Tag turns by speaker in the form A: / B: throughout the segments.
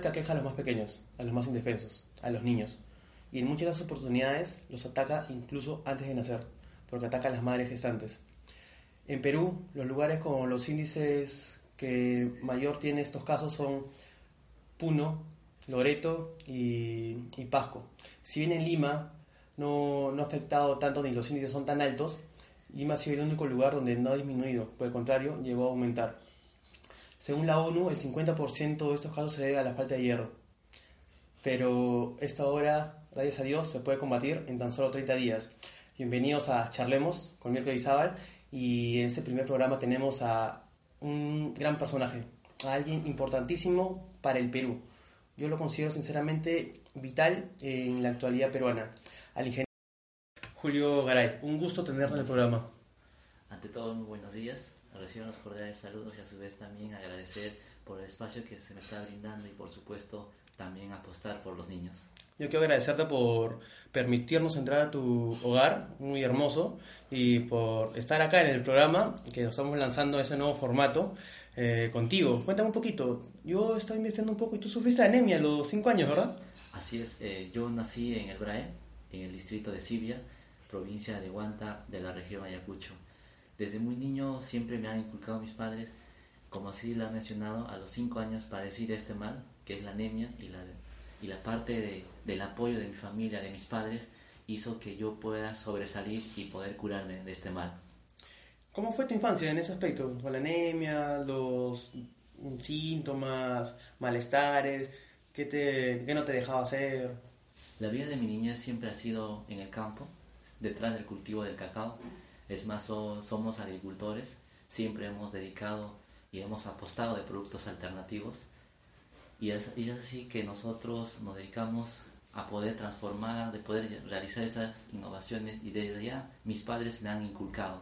A: Que aqueja a los más pequeños, a los más indefensos, a los niños, y en muchas de las oportunidades los ataca incluso antes de nacer, porque ataca a las madres gestantes. En Perú, los lugares con los índices que mayor tiene estos casos son Puno, Loreto y, y Pasco. Si bien en Lima no, no ha afectado tanto ni los índices son tan altos, Lima ha sido el único lugar donde no ha disminuido, por el contrario, llegó a aumentar. Según la ONU, el 50% de estos casos se debe a la falta de hierro. Pero esto ahora, gracias a Dios, se puede combatir en tan solo 30 días. Bienvenidos a Charlemos con Mirko Izábal y en este primer programa tenemos a un gran personaje, a alguien importantísimo para el Perú. Yo lo considero sinceramente vital en la actualidad peruana, al ingeniero Julio Garay. Un gusto tenerlo en el programa.
B: Ante todo, muy buenos días. Recibo unos cordiales saludos y a su vez también agradecer por el espacio que se me está brindando y por supuesto también apostar por los niños.
A: Yo quiero agradecerte por permitirnos entrar a tu hogar, muy hermoso, y por estar acá en el programa, que estamos lanzando ese nuevo formato eh, contigo. Cuéntame un poquito, yo estaba investigando un poco y tú sufriste anemia a los 5 años, ¿verdad?
B: Así es, eh, yo nací en el Brae, en el distrito de Sibia, provincia de Huanta, de la región Ayacucho. Desde muy niño siempre me han inculcado mis padres, como así lo han mencionado, a los 5 años padecí de este mal, que es la anemia, y la, y la parte de, del apoyo de mi familia, de mis padres, hizo que yo pueda sobresalir y poder curarme de este mal.
A: ¿Cómo fue tu infancia en ese aspecto? Con la anemia, los síntomas, malestares, ¿qué, te, qué no te dejaba hacer?
B: La vida de mi niña siempre ha sido en el campo, detrás del cultivo del cacao. Es más, so, somos agricultores, siempre hemos dedicado y hemos apostado de productos alternativos. Y es, y es así que nosotros nos dedicamos a poder transformar, de poder realizar esas innovaciones y desde allá mis padres me han inculcado.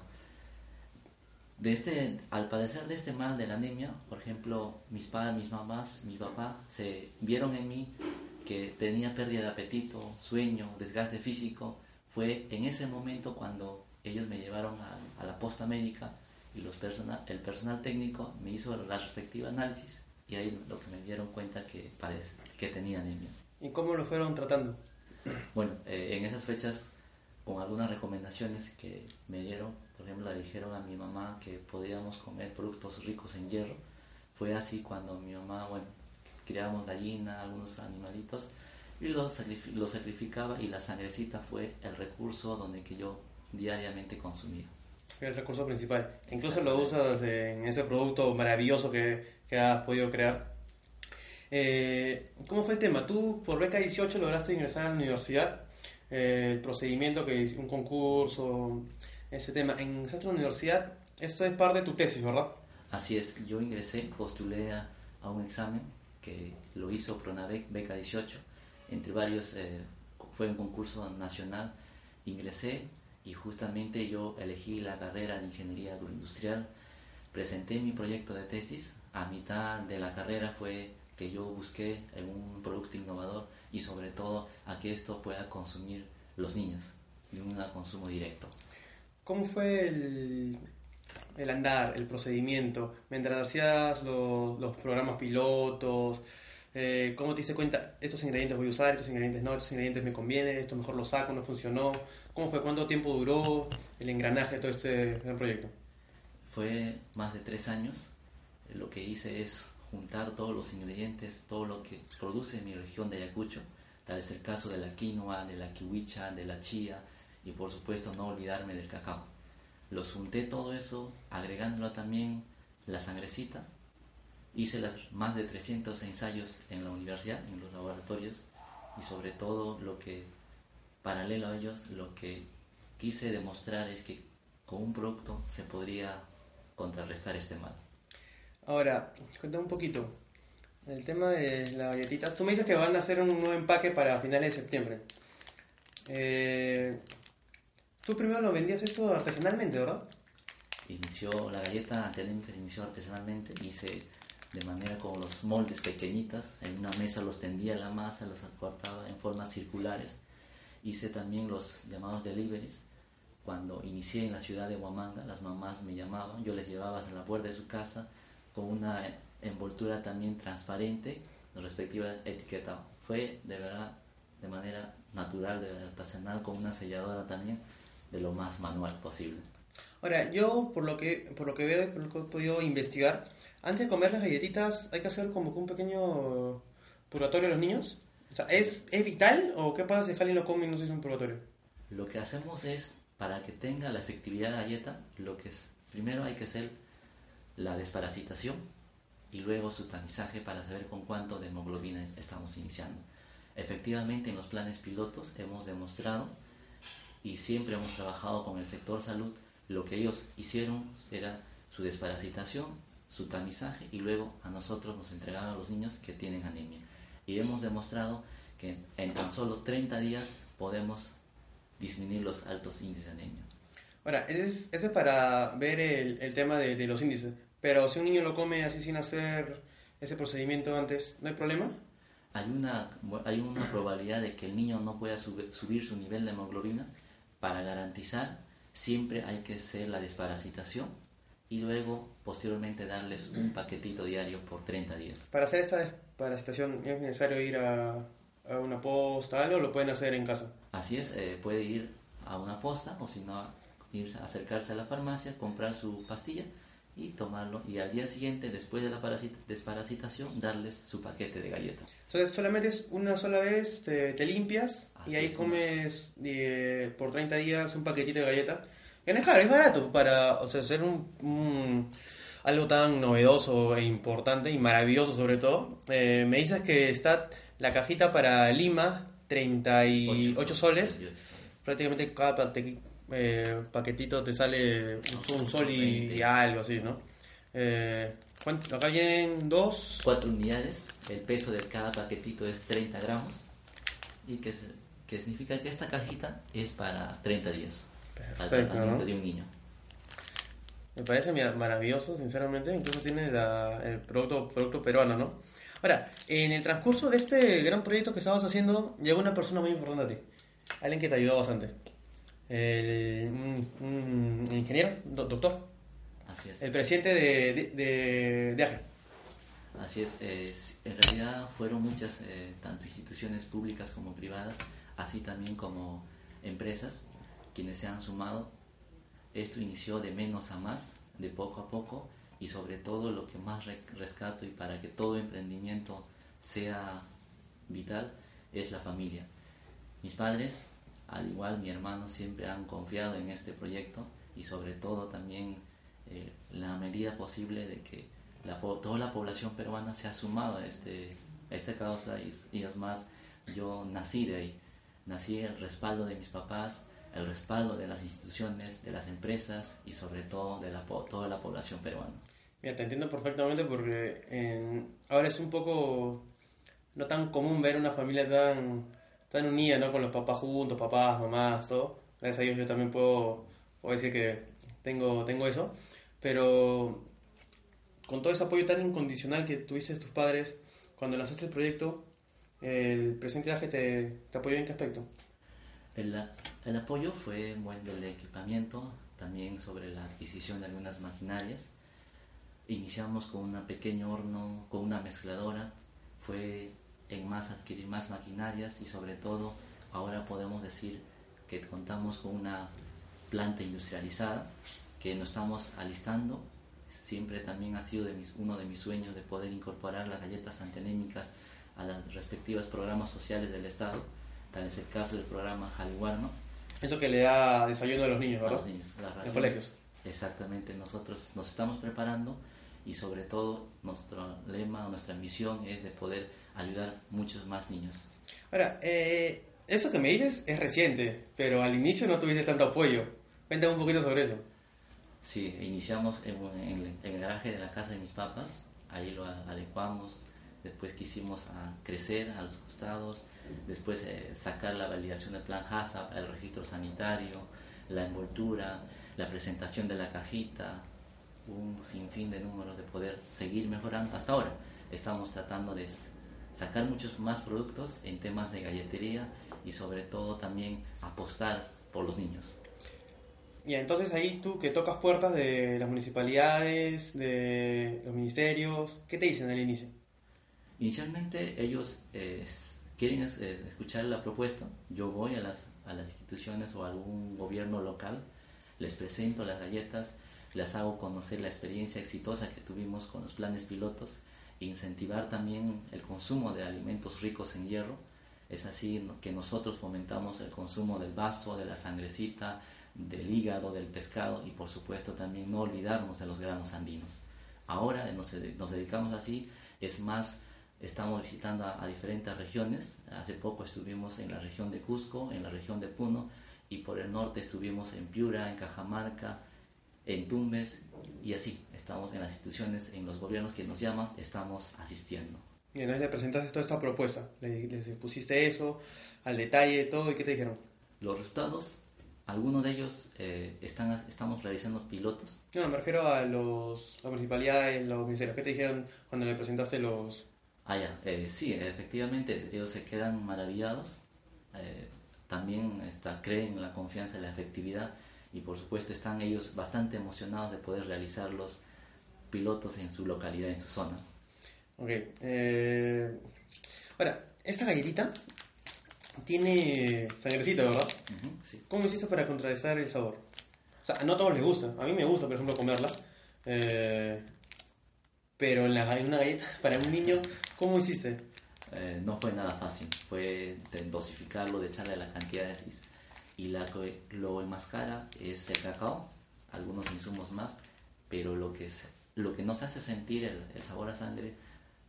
B: De este, al padecer de este mal de la anemia, por ejemplo, mis padres, mis mamás, mi papá se vieron en mí que tenía pérdida de apetito, sueño, desgaste físico. Fue en ese momento cuando ellos me llevaron a, a la posta médica y los persona, el personal técnico me hizo la respectiva análisis y ahí lo que me dieron cuenta que, padece, que tenía anemia.
A: ¿Y cómo lo fueron tratando?
B: Bueno, eh, en esas fechas, con algunas recomendaciones que me dieron, por ejemplo, le dijeron a mi mamá que podíamos comer productos ricos en hierro. Fue así cuando mi mamá, bueno, criábamos gallina, algunos animalitos, y los sacrific lo sacrificaba y la sangrecita fue el recurso donde que yo diariamente consumía.
A: El recurso principal. Incluso lo usas en ese producto maravilloso que, que has podido crear. Eh, ¿Cómo fue el tema? Tú por beca 18 lograste ingresar a la universidad. Eh, el procedimiento que un concurso, ese tema. Ingresaste a la universidad. Esto es parte de tu tesis, ¿verdad?
B: Así es. Yo ingresé, postulé a, a un examen que lo hizo Pronavec beca 18. Entre varios eh, fue un concurso nacional. Ingresé y justamente yo elegí la carrera de ingeniería agroindustrial. Presenté mi proyecto de tesis. A mitad de la carrera fue que yo busqué un producto innovador y sobre todo a que esto pueda consumir los niños de un consumo directo.
A: ¿Cómo fue el, el andar, el procedimiento? Mientras hacías los, los programas pilotos, eh, ¿cómo te diste cuenta? Estos ingredientes voy a usar, estos ingredientes no, estos ingredientes me convienen, esto mejor lo saco, no funcionó. ¿Cómo fue? ¿Cuánto tiempo duró el engranaje de todo este gran proyecto?
B: Fue más de tres años. Lo que hice es juntar todos los ingredientes, todo lo que produce mi región de Ayacucho, tal es el caso de la quinoa, de la kiwicha, de la chía, y por supuesto no olvidarme del cacao. Los junté todo eso, agregándolo también la sangrecita. Hice las, más de 300 ensayos en la universidad, en los laboratorios, y sobre todo lo que, paralelo a ellos, lo que quise demostrar es que con un producto se podría contrarrestar este mal.
A: Ahora, cuéntame un poquito. El tema de las galletitas. Tú me dices que van a hacer un nuevo empaque para finales de septiembre. Eh, tú primero lo vendías esto artesanalmente, ¿verdad?
B: Inició la galleta se inició artesanalmente, hice de manera como los moldes pequeñitas, en una mesa los tendía la masa, los cortaba en formas circulares. Hice también los llamados deliveries. Cuando inicié en la ciudad de Huamanga, las mamás me llamaban, yo les llevaba a la puerta de su casa con una envoltura también transparente, la respectiva etiqueta. Fue de verdad de manera natural, de artesanal, con una selladora también, de lo más manual posible.
A: Ahora, yo por lo que por lo que veo, por lo que he podido investigar, antes de comer las galletitas hay que hacer como un pequeño purgatorio a los niños. O sea, ¿es, ¿es vital o qué pasa si alguien lo come y no se hace un purgatorio?
B: Lo que hacemos es, para que tenga la efectividad de la galleta, lo que es, primero hay que hacer la desparasitación y luego su tamizaje para saber con cuánto de hemoglobina estamos iniciando. Efectivamente, en los planes pilotos hemos demostrado y siempre hemos trabajado con el sector salud, lo que ellos hicieron era su desparasitación, su tamizaje y luego a nosotros nos entregaron a los niños que tienen anemia. Y hemos demostrado que en tan solo 30 días podemos disminuir los altos índices de anemia.
A: Ahora, ese es, para ver el, tema de, los índices. Pero si un niño lo come así sin hacer ese procedimiento antes, ¿no hay problema?
B: Hay una, hay una probabilidad de que el niño no pueda subir su nivel de hemoglobina. Para garantizar, siempre hay que hacer la desparasitación y luego, posteriormente, darles un paquetito diario por 30 días.
A: Para hacer esta desparasitación, ¿es necesario ir a, a una posta o lo pueden hacer en casa?
B: Así es, eh, puede ir a una posta o si no ir a acercarse a la farmacia, comprar su pastilla y tomarlo y al día siguiente, después de la desparasitación, darles su paquete de galletas.
A: Entonces solamente es una sola vez, te, limpias y ahí comes eh, por 30 días un paquetito de galletas. No es caro, es barato para o sea, hacer un, algo tan novedoso e importante y maravilloso sobre todo. Eh, me dices que está la cajita para Lima, 38 soles. Prácticamente cada eh, paquetito te sale un, sol y, algo así, ¿no? Eh, acá vienen dos.
B: Cuatro unidades. El peso de cada paquetito es 30 gramos. Y que, que significa que esta cajita es para 30 días. Perfecto, de un niño.
A: Me parece maravilloso, sinceramente. Incluso tiene el producto, producto peruano, ¿no? Ahora, en el transcurso de este gran proyecto que estabas haciendo, llegó una persona muy importante a ti. Alguien que te ayudó bastante un, ingeniero, doctor.
B: Así es.
A: El presidente de, de, de,
B: Así es. en realidad fueron muchas, eh, tanto instituciones públicas como privadas, así también como empresas, quienes se han sumado. Esto inició de menos a más, de poco a poco, y sobre todo lo que más rescato y para que todo emprendimiento sea vital es la familia. Mis padres al igual mi hermano siempre han confiado en este proyecto y sobre todo también eh, la medida posible de que la, toda la población peruana se ha sumado a, este, esta causa y, y, es más, yo nací de ahí, nací el respaldo de mis papás, el respaldo de las instituciones, de las empresas y sobre todo de la, toda la población peruana.
A: Mira, te entiendo perfectamente porque ahora es un poco no tan común ver una familia tan tan unida, ¿no? Con los papás juntos, papás, mamás, todo. Gracias a Dios yo también puedo, puedo decir que tengo, tengo eso. Pero con todo ese apoyo tan incondicional que tuviste de tus padres, cuando lanzaste el proyecto, ¿el presidente de te, te apoyó en qué aspecto?
B: El, el apoyo fue buen del equipamiento, también sobre la adquisición de algunas maquinarias. Iniciamos con un pequeño horno, con una mezcladora. Fue en más adquirir más maquinarias y sobre todo ahora podemos decir que contamos con una planta industrializada que nos estamos alistando. Siempre también ha sido de mis, uno de mis sueños de poder incorporar las galletas antianémicas a los respectivos programas sociales del Estado. Tal es el caso del programa Jaliwarma.
A: Eso que le da desayuno a los niños,
B: a
A: ¿verdad?
B: los niños, las raciones.
A: colegios.
B: Exactamente, nosotros nos estamos preparando y sobre todo nuestro lema, nuestra misión es de poder ayudar muchos más niños.
A: Ahora, eh, esto que me dices es reciente, pero al inicio no tuviste tanto apoyo. Cuéntame un poquito sobre eso.
B: Sí, iniciamos en, en- en el garaje de la casa de mis papás, ahí lo adecuamos, después quisimos a crecer a los costados, después eh, sacar la validación del plan HACCP, el registro sanitario, la envoltura, la presentación de la cajita, un sinfín de números de poder seguir mejorando. Hasta ahora estamos tratando de sacar muchos más productos en temas de galletería y sobre todo también apostar por los niños.
A: Y entonces ahí tú que tocas puertas de las municipalidades, de los ministerios, ¿qué te dicen al inicio?
B: Inicialmente ellos eh, quieren es- es- escuchar la propuesta. Yo voy a las, a las instituciones o a algún gobierno local, les presento las galletas, les hago conocer la experiencia exitosa que tuvimos con los planes pilotos, e incentivar también el consumo de alimentos ricos en hierro. Es así que nosotros fomentamos el consumo del vaso, de la sangrecita, del hígado, del pescado y por supuesto también no olvidarnos de los granos andinos. Ahora nos, nos dedicamos así, es más, estamos visitando a, a diferentes regiones. Hace poco estuvimos en la región de Cusco, en la región de Puno y por el norte estuvimos en Piura, en Cajamarca, en Tumbes y así. Estamos en las instituciones, en los gobiernos que nos llaman, estamos asistiendo.
A: Y entonces le presentaste toda esta propuesta, le- les pusiste eso, al detalle, todo, ¿y qué te dijeron?
B: Los resultados, algunos de ellos eh, están, estamos realizando pilotos
A: No, me refiero a los, las municipalidades, los ministerios. ¿Qué te dijeron cuando le presentaste los...
B: Ah, ya, eh, sí, efectivamente, ellos se quedan maravillados, eh, también está, creen en la confianza y la efectividad y por supuesto están ellos bastante emocionados de poder realizar los pilotos en su localidad, en su zona.
A: Ok. eh, Ahora, esta galletita tiene sangrecita, ¿verdad?
B: Ujú, sí.
A: ¿Cómo hiciste para contrarrestar el sabor? O sea, no a todos les gusta. A mí me gusta, por ejemplo, comerla. Eh, pero en, la, en una galleta para un niño, ¿cómo hiciste?
B: Eh, no fue nada fácil, fue de dosificarlo, de echarle la cantidad de y la que lo enmascara es el cacao, algunos insumos más, pero lo que, es, lo que nos hace sentir el, el sabor a sangre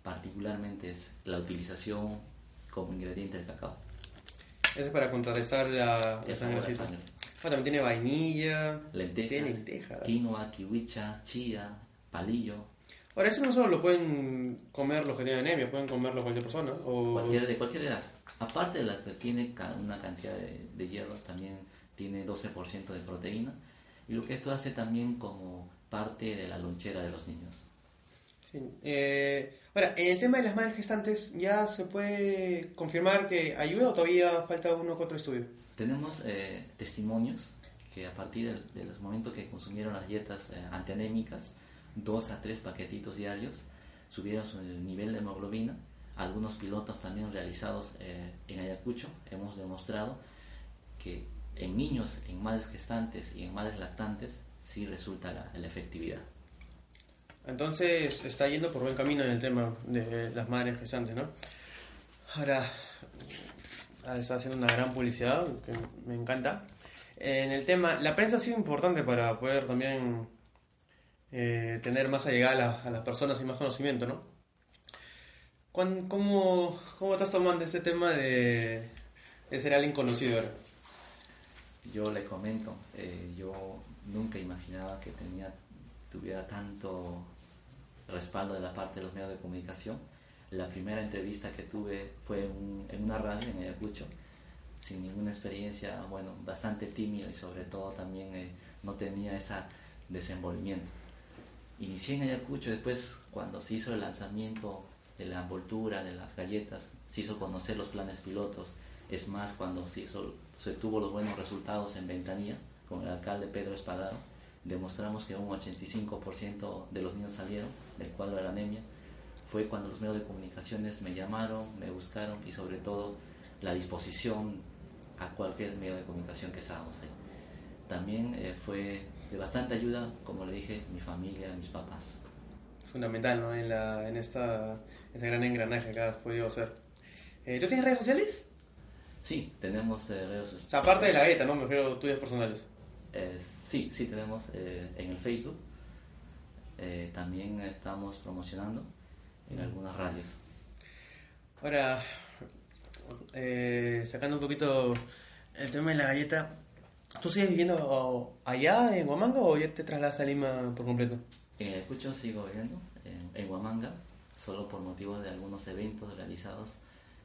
B: particularmente es la utilización como ingrediente del cacao.
A: Eso es para contrarrestar la, la sangrecita.
B: sangre.
A: Ah, también tiene vainilla,
B: Lentejas,
A: tiene
B: quinoa, kiwicha, chía, palillo,
A: Ahora, eso no solo lo pueden comer los que tienen anemia, pueden comerlo cualquier persona. O...
B: cualquier, de cualquier edad. Aparte de la que tiene una cantidad de, de hierro, también tiene 12% de proteína. Y lo que esto hace también como parte de la lonchera de los niños.
A: Sí. Eh, ahora, en el tema de las madres gestantes, ¿ya se puede confirmar que ayuda o todavía falta uno que otro estudio?
B: Tenemos eh, testimonios que a partir del- de, los momentos que consumieron las dietas eh, antianémicas, dos a tres paquetitos diarios, subieron su nivel de hemoglobina. Algunos pilotos también realizados eh, en Ayacucho hemos demostrado que en niños, en madres gestantes y en madres lactantes sí resulta la, la efectividad.
A: Entonces está yendo por buen camino en el tema de las madres gestantes, ¿no? Ahora, ah, está haciendo una gran publicidad que me encanta. En el tema, la prensa ha sido importante para poder también eh, tener más allegada a, a las personas y más conocimiento, ¿no? ¿Cuán- ¿Cómo, cómo estás tomando este tema de, ser alguien conocido ahora?
B: Yo le comento, eh, yo nunca imaginaba que tenía, tuviera tanto respaldo de la parte de los medios de comunicación. La primera entrevista que tuve fue un- en una radio en Ayacucho, sin ninguna experiencia, bueno, bastante tímido y sobre todo también eh, no tenía ese desenvolvimiento. Inicié en Ayacucho, después cuando se hizo el lanzamiento de la envoltura, de las galletas, se hizo conocer los planes pilotos. Es más, cuando se, hizo, tuvo los buenos resultados en Ventanilla, con el alcalde Pedro Espadaro, demostramos que un 85% de los niños salieron del cuadro de la anemia. Fue cuando los medios de comunicaciones me llamaron, me buscaron y sobre todo la disposición a cualquier medio de comunicación que estábamos ahí. También eh, fue de bastante ayuda, como le dije, mi familia, mis papás.
A: Fundamental, ¿no? En, la, en esta, este gran engranaje que has podido hacer. Eh, ¿Tú tienes redes sociales?
B: Sí, tenemos eh, redes sociales.
A: O sea, aparte de la galleta, ¿no? Me refiero a tuyas personales.
B: Eh, sí, sí tenemos eh, en el Facebook. Eh, también estamos promocionando en algunas radios.
A: Ahora, eh, sacando un poquito el tema de la galleta, ¿tú sigues viviendo allá en Huamanga o ya te trasladas a Lima por completo?
B: En Ayacucho sigo viviendo, en, en Huamanga, solo por motivos de algunos eventos realizados.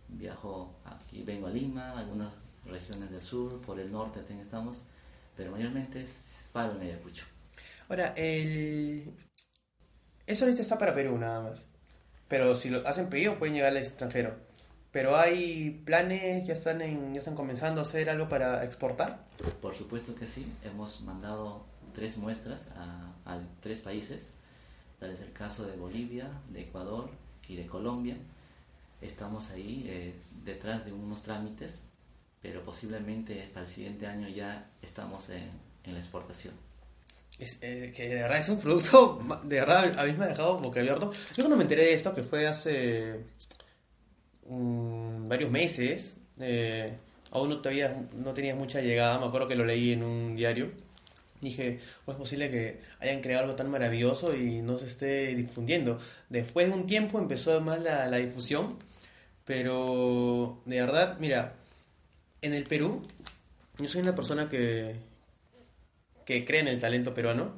B: Viajo aquí, vengo a Lima, algunas regiones del sur, por el norte también estamos, pero mayormente es paro en Ayacucho.
A: Ahora, el... eso ahorita está para Perú nada más. Pero si lo hacen pedido pueden llegar al extranjero. Pero hay planes, ya están en, ya están comenzando a hacer algo para exportar.
B: Por supuesto que sí, hemos mandado tres muestras a, a tres países, tal es el caso de Bolivia, de Ecuador y de Colombia. Estamos ahí eh, detrás de unos trámites, pero posiblemente para el siguiente año ya estamos en, en la exportación.
A: Es, eh, que de verdad es un producto, de verdad a mí me ha dejado boquiabierto. Yo cuando me enteré de esto, que fue hace mm, varios meses, eh, aún no, todavía no tenía mucha llegada, me acuerdo que lo leí en un diario. Dije, ¿cómo es posible que hayan creado algo tan maravilloso y no se esté difundiendo? Después de un tiempo empezó más la, la difusión, pero de verdad, mira, en el Perú, yo soy una persona que, que cree en el talento peruano,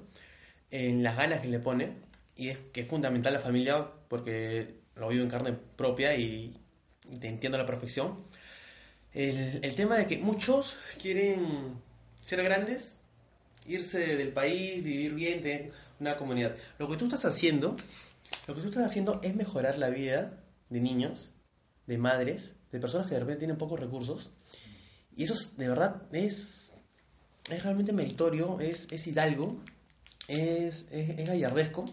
A: en las ganas que le pone, y es que es fundamental la familia porque lo vivo en carne propia y, y te entiendo a la perfección. El, el tema de que muchos quieren ser grandes, irse del país, vivir bien, tener una comunidad. Lo que tú estás haciendo, lo que tú estás haciendo es mejorar la vida de niños, de madres, de personas que de repente tienen pocos recursos. Y eso es, de verdad es, es realmente meritorio, es, es hidalgo, es, es, es gallardesco.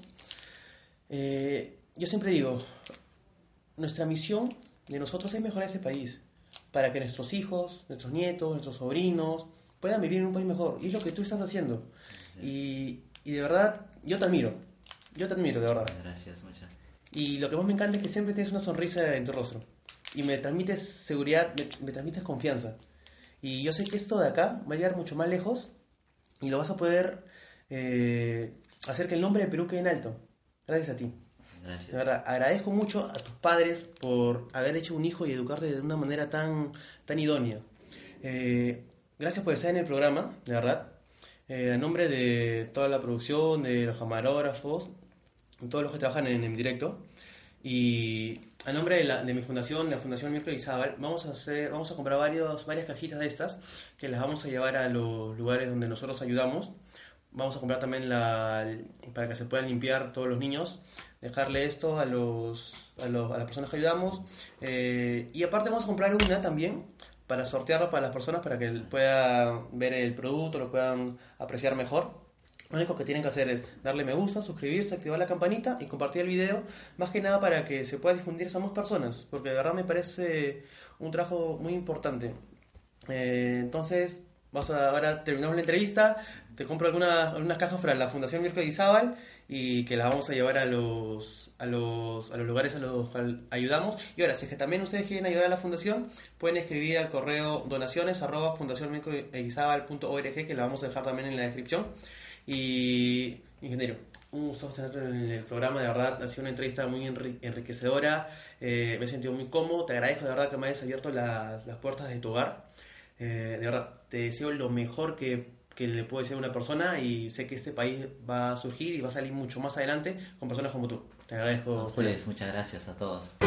A: Eh, yo siempre digo, nuestra misión de nosotros es mejorar ese país, para que nuestros hijos, nuestros nietos, nuestros sobrinos puedan vivir en un país mejor. Y es lo que tú estás haciendo. Y, y de verdad, yo te admiro. Yo te admiro, de verdad.
B: Gracias, muchas.
A: Y lo que más me encanta es que siempre tienes una sonrisa en tu rostro. Y me transmites seguridad, me, me transmites confianza. Y yo sé que esto de acá va a llegar mucho más lejos y lo vas a poder eh, hacer que el nombre de Perú quede en alto. Gracias a ti.
B: Gracias.
A: De verdad, agradezco mucho a tus padres por haber hecho un hijo y educarte de una manera tan, tan idónea. Eh, gracias por estar en el programa, de verdad. Eh, a nombre de toda la producción, de los camarógrafos, todos los que trabajan en, en directo. Y a nombre de, la, de mi fundación, la Fundación Mirko Izábal, vamos a hacer, vamos a comprar varios, varias cajitas de estas que las vamos a llevar a los lugares donde nosotros ayudamos. Vamos a comprar también la, para que se puedan limpiar todos los niños, dejarle esto a, los, a, los, a las personas que ayudamos. Eh, y aparte vamos a comprar una también para sortearlo para las personas para que puedan ver el producto, lo puedan apreciar mejor. Lo único que tienen que hacer es darle me gusta, suscribirse, activar la campanita y compartir el video, más que nada para que se pueda difundir a más personas, porque de verdad me parece un trabajo muy importante. Eh, entonces, vamos a, ahora terminamos la entrevista, te compro algunas, algunas cajas para la Fundación Mirko Izábal y que las vamos a llevar a los, a los, a los lugares a los que ayudamos. Y ahora, si es que también ustedes quieren ayudar a la fundación, pueden escribir al correo donaciones arroba fundacionmircoizábal.org que la vamos a dejar también en la descripción. Y, ingeniero, un gusto tenerte en el programa, de verdad, ha sido una entrevista muy enri enriquecedora, eh, me he sentido muy cómodo, te agradezco de verdad que me hayas abierto las, las puertas de tu hogar, eh, de verdad, te deseo lo mejor que, que le puede ser a una persona y sé que este país va a surgir y va a salir mucho más adelante con personas como tú. Te agradezco.
B: A ustedes, muchas gracias a todos.